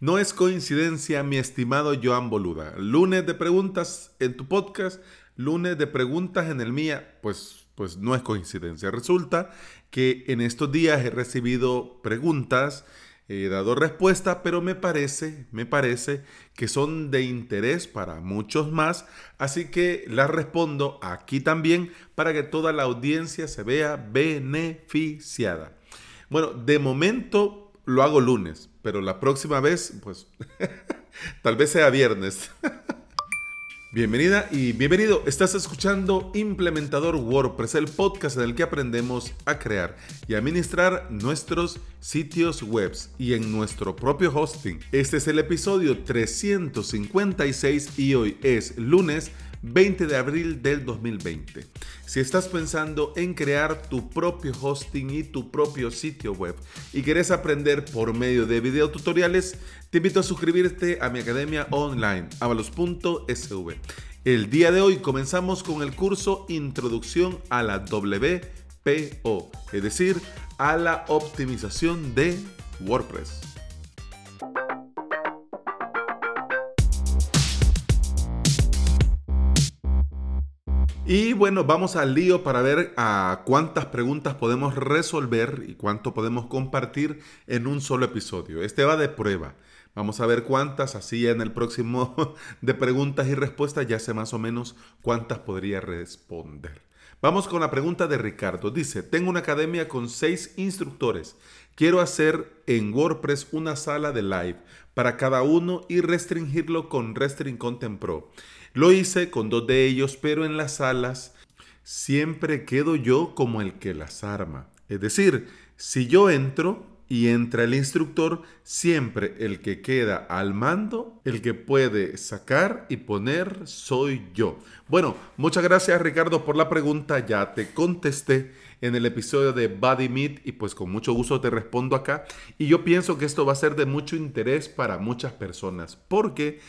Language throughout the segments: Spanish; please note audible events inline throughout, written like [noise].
No es coincidencia, mi estimado Joan Boluda. Lunes de preguntas en tu podcast, lunes de preguntas en el mía, pues, pues no es coincidencia. Resulta que en estos días he recibido preguntas, he dado respuesta, pero me parece, me parece que son de interés para muchos más, así que las respondo aquí también para que toda la audiencia se vea beneficiada. Bueno, de momento lo hago lunes, pero la próxima vez, pues, [laughs] tal vez sea viernes. [laughs] Bienvenida y bienvenido. Estás escuchando Implementador WordPress, el podcast en el que aprendemos a crear y administrar nuestros sitios web y en nuestro propio hosting. Este es el episodio 356 y hoy es lunes 20 de abril del 2020. Si estás pensando en crear tu propio hosting y tu propio sitio web y quieres aprender por medio de videotutoriales, te invito a suscribirte a mi academia online, avalos.sv. El día de hoy comenzamos con el curso Introducción a la WPO, es decir, a la optimización de WordPress. Y bueno, vamos al lío para ver a cuántas preguntas podemos resolver y cuánto podemos compartir en un solo episodio. Este va de prueba. Vamos a ver cuántas, así en el próximo [laughs] de preguntas y respuestas ya sé más o menos cuántas podría responder. Vamos con la pregunta de Ricardo. Dice, tengo una academia con seis instructores. Quiero hacer en WordPress una sala de live para cada uno y restringirlo con Restring Content Pro. Lo hice con dos de ellos, pero en las salas siempre quedo yo como el que las arma. Es decir, si yo entro y entra el instructor, siempre el que queda al mando, el que puede sacar y poner, soy yo. Bueno, muchas gracias Ricardo por la pregunta, ya te contesté en el episodio de Body Meet y pues con mucho gusto te respondo acá. Y yo pienso que esto va a ser de mucho interés para muchas personas porque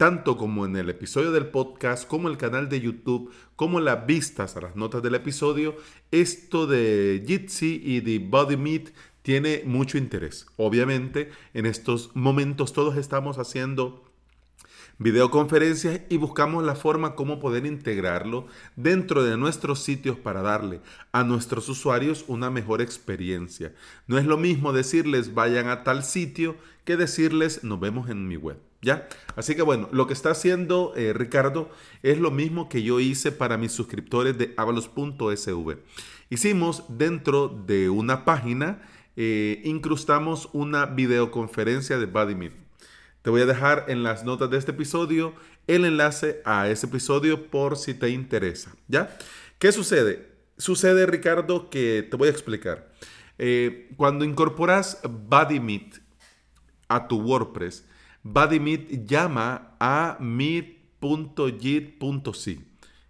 tanto como en el episodio del podcast, como el canal de YouTube, como las vistas a las notas del episodio, esto de Jitsi y de Body Meet tiene mucho interés. Obviamente, en estos momentos todos estamos haciendo videoconferencias y buscamos la forma como poder integrarlo dentro de nuestros sitios para darle a nuestros usuarios una mejor experiencia. No es lo mismo decirles vayan a tal sitio que decirles nos vemos en mi web. ¿Ya? Así que bueno, lo que está haciendo eh, Ricardo es lo mismo que yo hice para mis suscriptores de avalos.sv. Hicimos dentro de una página, eh, incrustamos una videoconferencia de BuddyMeet. Te voy a dejar en las notas de este episodio el enlace a ese episodio por si te interesa. ¿Ya? ¿Qué sucede? Sucede, Ricardo, que te voy a explicar. Eh, cuando incorporas BuddyMeet a tu WordPress, BuddyMeet llama a meet.jit.c.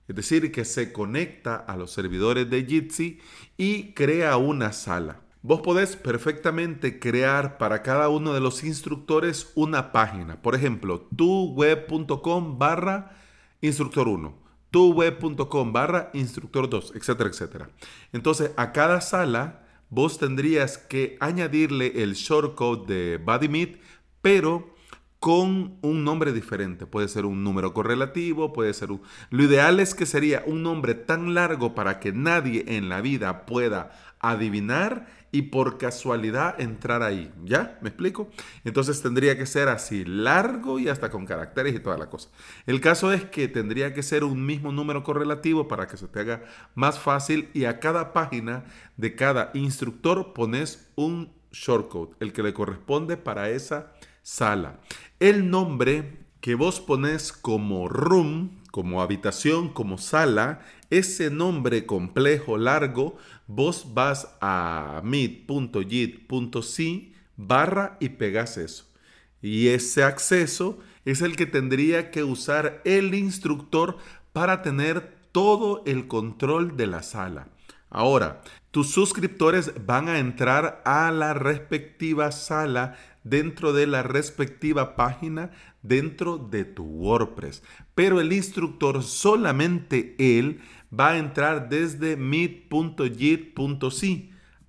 Es decir, que se conecta a los servidores de Jitsi y crea una sala. Vos podés perfectamente crear para cada uno de los instructores una página. Por ejemplo, tuweb.com barra instructor 1, tuweb.com barra instructor 2, etcétera, etcétera. Entonces, a cada sala vos tendrías que añadirle el shortcode de BuddyMeet, pero con un nombre diferente. Puede ser un número correlativo, puede ser un... Lo ideal es que sería un nombre tan largo para que nadie en la vida pueda adivinar y por casualidad entrar ahí. ¿Ya? ¿Me explico? Entonces tendría que ser así, largo y hasta con caracteres y toda la cosa. El caso es que tendría que ser un mismo número correlativo para que se te haga más fácil y a cada página de cada instructor pones un shortcode, el que le corresponde para esa sala. El nombre que vos pones como room, como habitación, como sala, ese nombre complejo, largo, vos vas a meet.git.c barra y pegas eso. Y ese acceso es el que tendría que usar el instructor para tener todo el control de la sala. Ahora, tus suscriptores van a entrar a la respectiva sala dentro de la respectiva página dentro de tu WordPress. Pero el instructor, solamente él, va a entrar desde meet.git.c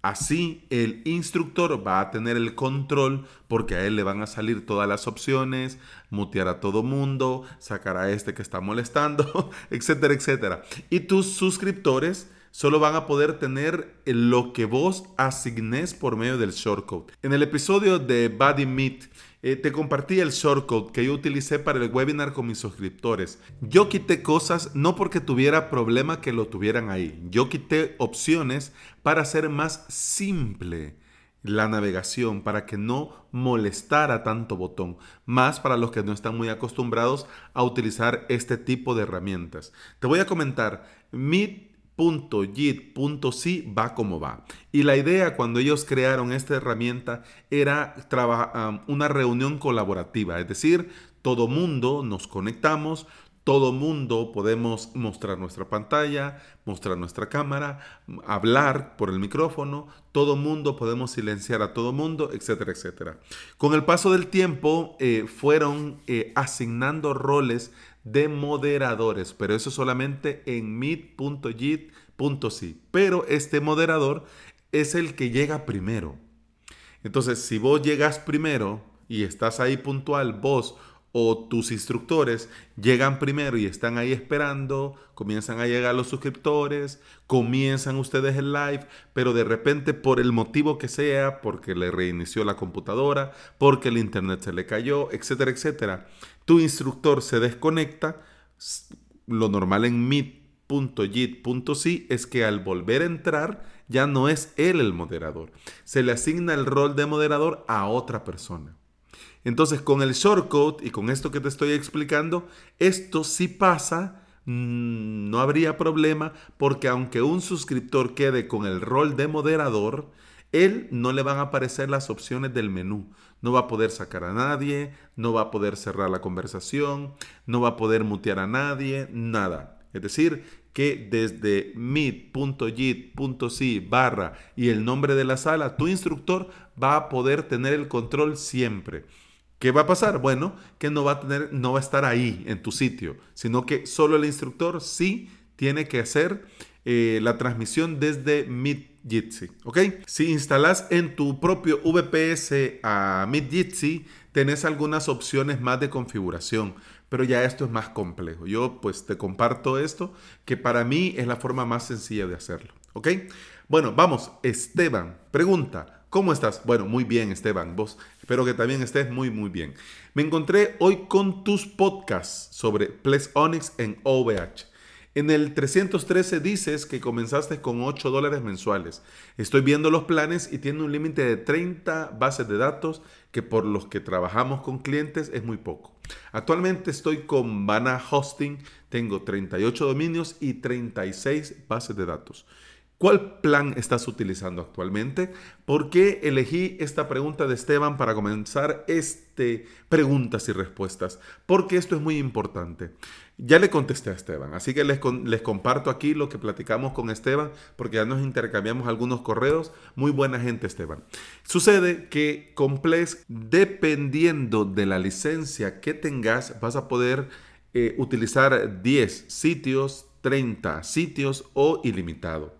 Así el instructor va a tener el control porque a él le van a salir todas las opciones, mutear a todo mundo, sacar a este que está molestando, [laughs] etcétera, etcétera. Y tus suscriptores solo van a poder tener lo que vos asignes por medio del shortcode. En el episodio de Body Meet eh, te compartí el shortcode que yo utilicé para el webinar con mis suscriptores. Yo quité cosas no porque tuviera problema que lo tuvieran ahí. Yo quité opciones para hacer más simple la navegación para que no molestara tanto botón, más para los que no están muy acostumbrados a utilizar este tipo de herramientas. Te voy a comentar, .git.c va como va. Y la idea cuando ellos crearon esta herramienta era una reunión colaborativa, es decir, todo mundo nos conectamos, todo mundo podemos mostrar nuestra pantalla, mostrar nuestra cámara, hablar por el micrófono, todo mundo podemos silenciar a todo mundo, etcétera, etcétera. Con el paso del tiempo eh, fueron eh, asignando roles de moderadores, pero eso solamente en meet.git.c. Pero este moderador es el que llega primero. Entonces, si vos llegas primero y estás ahí puntual, vos o tus instructores llegan primero y están ahí esperando, comienzan a llegar los suscriptores, comienzan ustedes el live, pero de repente por el motivo que sea, porque le reinició la computadora, porque el internet se le cayó, etcétera, etcétera, tu instructor se desconecta, lo normal en meet.git.c es que al volver a entrar ya no es él el moderador. Se le asigna el rol de moderador a otra persona. Entonces, con el shortcode y con esto que te estoy explicando, esto sí pasa, mm, no habría problema, porque aunque un suscriptor quede con el rol de moderador, él no le van a aparecer las opciones del menú. No va a poder sacar a nadie, no va a poder cerrar la conversación, no va a poder mutear a nadie, nada. Es decir, que desde meet.git.c barra y el nombre de la sala, tu instructor va a poder tener el control siempre. ¿Qué va a pasar? Bueno, que no va a tener, no va a estar ahí en tu sitio, sino que solo el instructor sí tiene que hacer eh, la transmisión desde MeetJitsi. ¿Ok? Si instalas en tu propio VPS a MeetJitsi, tenés algunas opciones más de configuración, pero ya esto es más complejo. Yo pues te comparto esto, que para mí es la forma más sencilla de hacerlo. ¿Ok? Bueno, vamos, Esteban, pregunta. ¿Cómo estás? Bueno, muy bien, Esteban. Vos espero que también estés muy, muy bien. Me encontré hoy con tus podcasts sobre Plex Onyx en OVH. En el 313 dices que comenzaste con 8 dólares mensuales. Estoy viendo los planes y tiene un límite de 30 bases de datos que por los que trabajamos con clientes es muy poco. Actualmente estoy con Vana Hosting, tengo 38 dominios y 36 bases de datos. ¿Cuál plan estás utilizando actualmente? ¿Por qué elegí esta pregunta de Esteban para comenzar este preguntas y respuestas? Porque esto es muy importante. Ya le contesté a Esteban, así que les, les comparto aquí lo que platicamos con Esteban, porque ya nos intercambiamos algunos correos. Muy buena gente, Esteban. Sucede que Complex, dependiendo de la licencia que tengas, vas a poder eh, utilizar 10 sitios, 30 sitios o ilimitado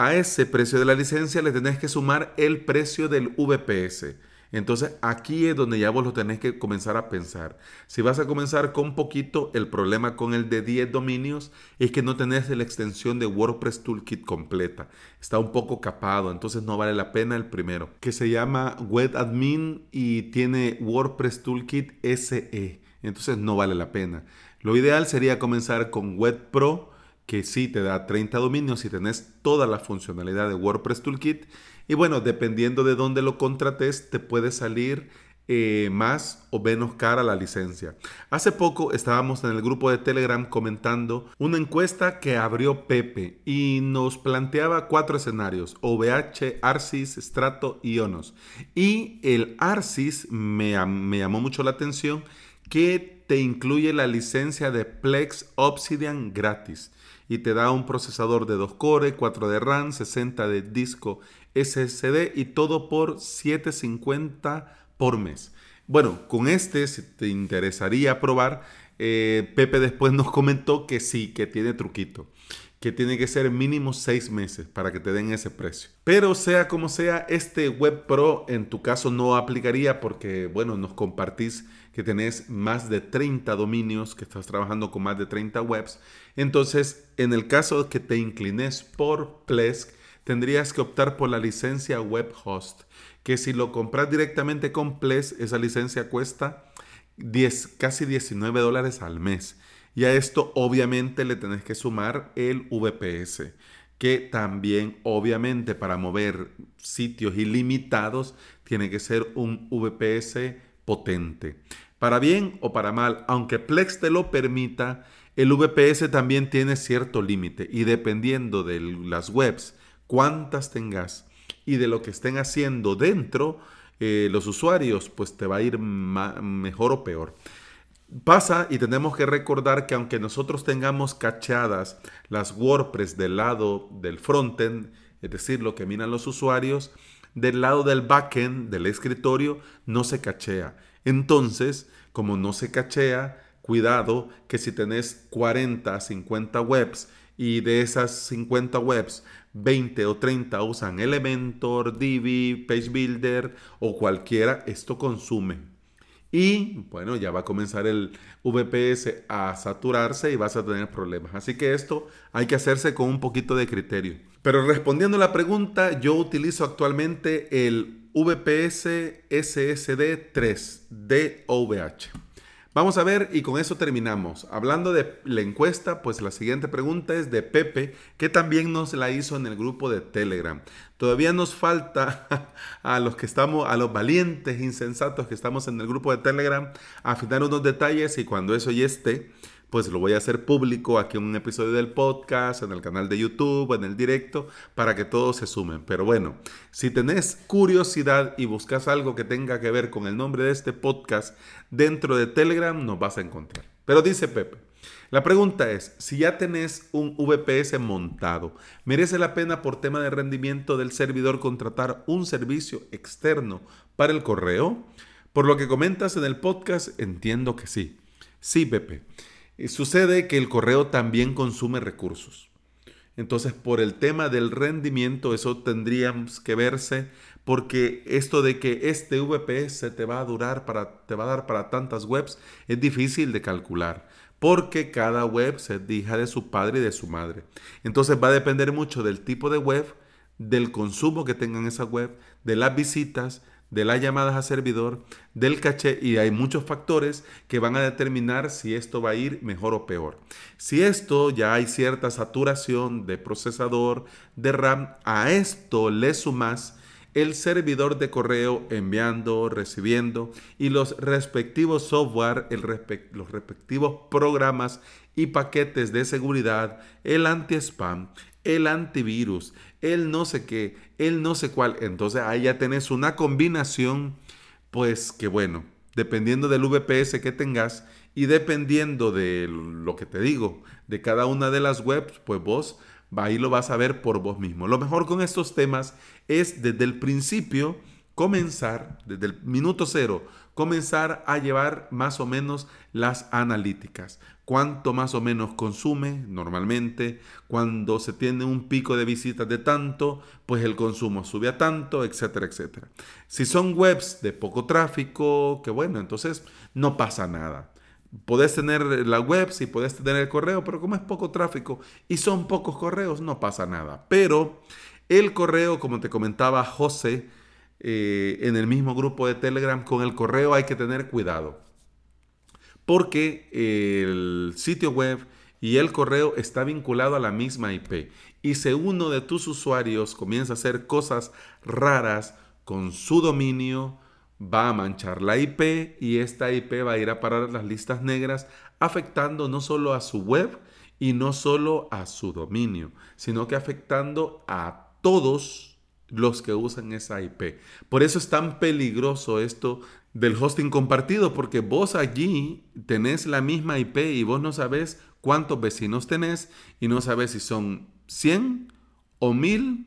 a ese precio de la licencia le tenés que sumar el precio del VPS. Entonces aquí es donde ya vos lo tenés que comenzar a pensar. Si vas a comenzar con poquito, el problema con el de 10 dominios es que no tenés la extensión de WordPress Toolkit completa. Está un poco capado, entonces no vale la pena el primero, que se llama Web Admin y tiene WordPress Toolkit SE. Entonces no vale la pena. Lo ideal sería comenzar con Web Pro que sí te da 30 dominios y tenés toda la funcionalidad de WordPress Toolkit. Y bueno, dependiendo de dónde lo contrates, te puede salir eh, más o menos cara la licencia. Hace poco estábamos en el grupo de Telegram comentando una encuesta que abrió Pepe y nos planteaba cuatro escenarios, OVH, ARSYS, Strato y ONOS. Y el ARSYS me, me llamó mucho la atención que te incluye la licencia de Plex Obsidian gratis y te da un procesador de 2 core, 4 de RAM, 60 de disco SSD y todo por 750 por mes. Bueno, con este, si te interesaría probar, eh, Pepe después nos comentó que sí, que tiene truquito. que tiene que ser mínimo seis meses para que te den ese precio. Pero sea como sea, este Web Pro en tu caso no aplicaría porque, bueno, nos compartís que tenés más de 30 dominios, que estás trabajando con más de 30 webs. Entonces, en el caso que te inclines por Plesk, tendrías que optar por la licencia Web Host, que si lo compras directamente con Plesk, esa licencia cuesta 10, casi 19 dólares al mes. Y a esto obviamente le tenés que sumar el VPS, que también obviamente para mover sitios ilimitados tiene que ser un VPS potente. Para bien o para mal, aunque Plex te lo permita, el VPS también tiene cierto límite y dependiendo de las webs, cuántas tengas y de lo que estén haciendo dentro, eh, los usuarios, pues te va a ir mejor o peor. Pasa y tenemos que recordar que aunque nosotros tengamos cachadas las WordPress del lado del frontend, es decir, lo que miran los usuarios, del lado del backend, del escritorio, no se cachea. Entonces, como no se cachea, cuidado que si tenés 40, 50 webs y de esas 50 webs, 20 o 30 usan Elementor, Divi, Page Builder o cualquiera, esto consume y bueno, ya va a comenzar el VPS a saturarse y vas a tener problemas. Así que esto hay que hacerse con un poquito de criterio. Pero respondiendo a la pregunta, yo utilizo actualmente el VPS SSD 3 DOVH. Vamos a ver y con eso terminamos. Hablando de la encuesta, pues la siguiente pregunta es de Pepe, que también nos la hizo en el grupo de Telegram. Todavía nos falta [laughs] a los que estamos, a los valientes insensatos que estamos en el grupo de Telegram, afinar unos detalles y cuando eso ya esté, pues lo voy a hacer público aquí en un episodio del podcast, en el canal de YouTube, en el directo, para que todos se sumen. Pero bueno, si tenés curiosidad y buscas algo que tenga que ver con el nombre de este podcast dentro de Telegram, nos vas a encontrar. Pero dice Pepe, la pregunta es, si ya tenés un VPS montado, ¿merece la pena por tema de rendimiento del servidor contratar un servicio externo para el correo? Por lo que comentas en el podcast, entiendo que sí. Sí, Pepe. Eh, sucede que el correo también consume recursos. Entonces, por el tema del rendimiento, eso tendríamos que verse, porque esto de que este VPS te va a durar para, te va a dar para tantas webs, es difícil de calcular, porque cada web se dija de su padre y de su madre. Entonces va a depender mucho del tipo de web, del consumo que tengan esa web, de las visitas, de las llamadas a servidor, del caché y hay muchos factores que van a determinar si esto va a ir mejor o peor. Si esto ya hay cierta saturación de procesador, de RAM, a esto le sumas el servidor de correo enviando, recibiendo y los respectivos software, los respectivos programas y paquetes de seguridad, el anti-spam, el antivirus, el no sé qué, el no sé cuál. Entonces ahí ya tenés una combinación, pues que bueno, dependiendo del VPS que tengas y dependiendo de lo que te digo, de cada una de las webs, pues vos ahí lo vas a ver por vos mismo. Lo mejor con estos temas es desde el principio comenzar, desde el minuto cero, comenzar a llevar más o menos las analíticas. Cuánto más o menos consume normalmente, cuando se tiene un pico de visitas de tanto, pues el consumo sube a tanto, etcétera, etcétera. Si son webs de poco tráfico, que bueno, entonces no pasa nada. Podés tener la web, y podés tener el correo, pero como es poco tráfico y son pocos correos, no pasa nada. Pero el correo, como te comentaba José, eh, en el mismo grupo de Telegram, con el correo hay que tener cuidado. Porque el sitio web y el correo está vinculado a la misma IP. Y si uno de tus usuarios comienza a hacer cosas raras con su dominio, va a manchar la IP y esta IP va a ir a parar las listas negras, afectando no solo a su web y no solo a su dominio, sino que afectando a todos los que usan esa IP. Por eso es tan peligroso esto del hosting compartido, porque vos allí tenés la misma IP y vos no sabes cuántos vecinos tenés y no sabes si son 100 o 1000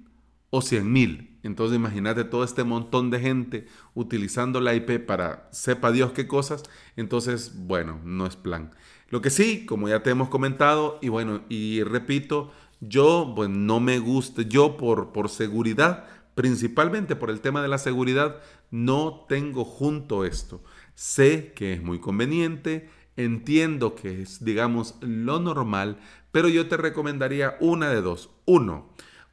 o 100 mil. Entonces imagínate todo este montón de gente utilizando la IP para sepa Dios qué cosas. Entonces, bueno, no es plan. Lo que sí, como ya te hemos comentado, y bueno, y repito, Yo, pues no me gusta, yo por, por seguridad, principalmente por el tema de la seguridad, no tengo junto esto. Sé que es muy conveniente, entiendo que es, digamos, lo normal, pero yo te recomendaría una de dos. Uno,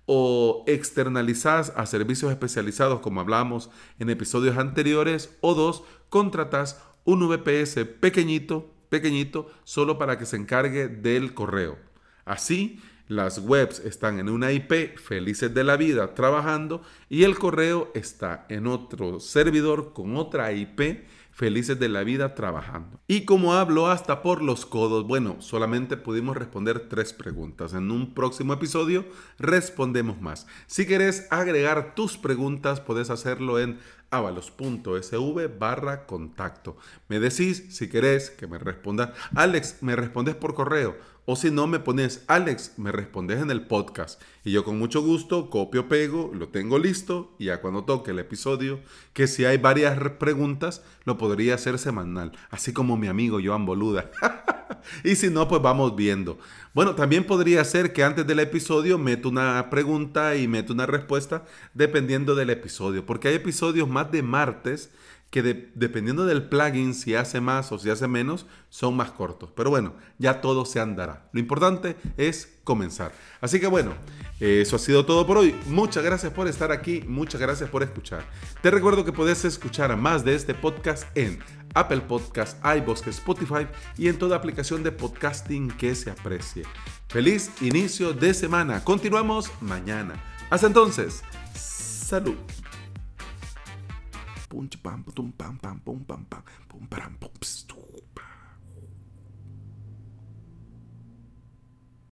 o externalizas a servicios especializados como hablamos en episodios anteriores, o dos, contratas un VPS pequeñito, pequeñito, solo para que se encargue del correo. Así, las webs están en una IP felices de la vida trabajando y el correo está en otro servidor con otra IP felices de la vida trabajando. Y como hablo hasta por los codos, bueno, solamente pudimos responder tres preguntas. En un próximo episodio respondemos más. Si querés agregar tus preguntas, puedes hacerlo en avalos.sv barra contacto. Me decís si querés que me responda. Alex, me respondes por correo o si no, me pones, Alex, me respondes en el podcast. Y yo con mucho gusto copio, pego, lo tengo listo. Y ya cuando toque el episodio, que si hay varias preguntas, lo podría hacer semanal. Así como mi amigo Joan Boluda. [laughs] y si no, pues vamos viendo. Bueno, también podría ser que antes del episodio meto una pregunta y meto una respuesta dependiendo del episodio. Porque hay episodios más de martes que dependiendo del plugin, si hace más o si hace menos, son más cortos. Pero bueno, ya todo se andará. Lo importante es comenzar. Así que bueno, eso ha sido todo por hoy. Muchas gracias por estar aquí, muchas gracias por escuchar. Te recuerdo que puedes escuchar más de este podcast en Apple Podcast, iVoox, Spotify y en toda aplicación de podcasting que se aprecie. Feliz inicio de semana. Continuamos mañana. Hasta entonces, salud. Pam, pam, pam, pam, pam, pum, pam, pum.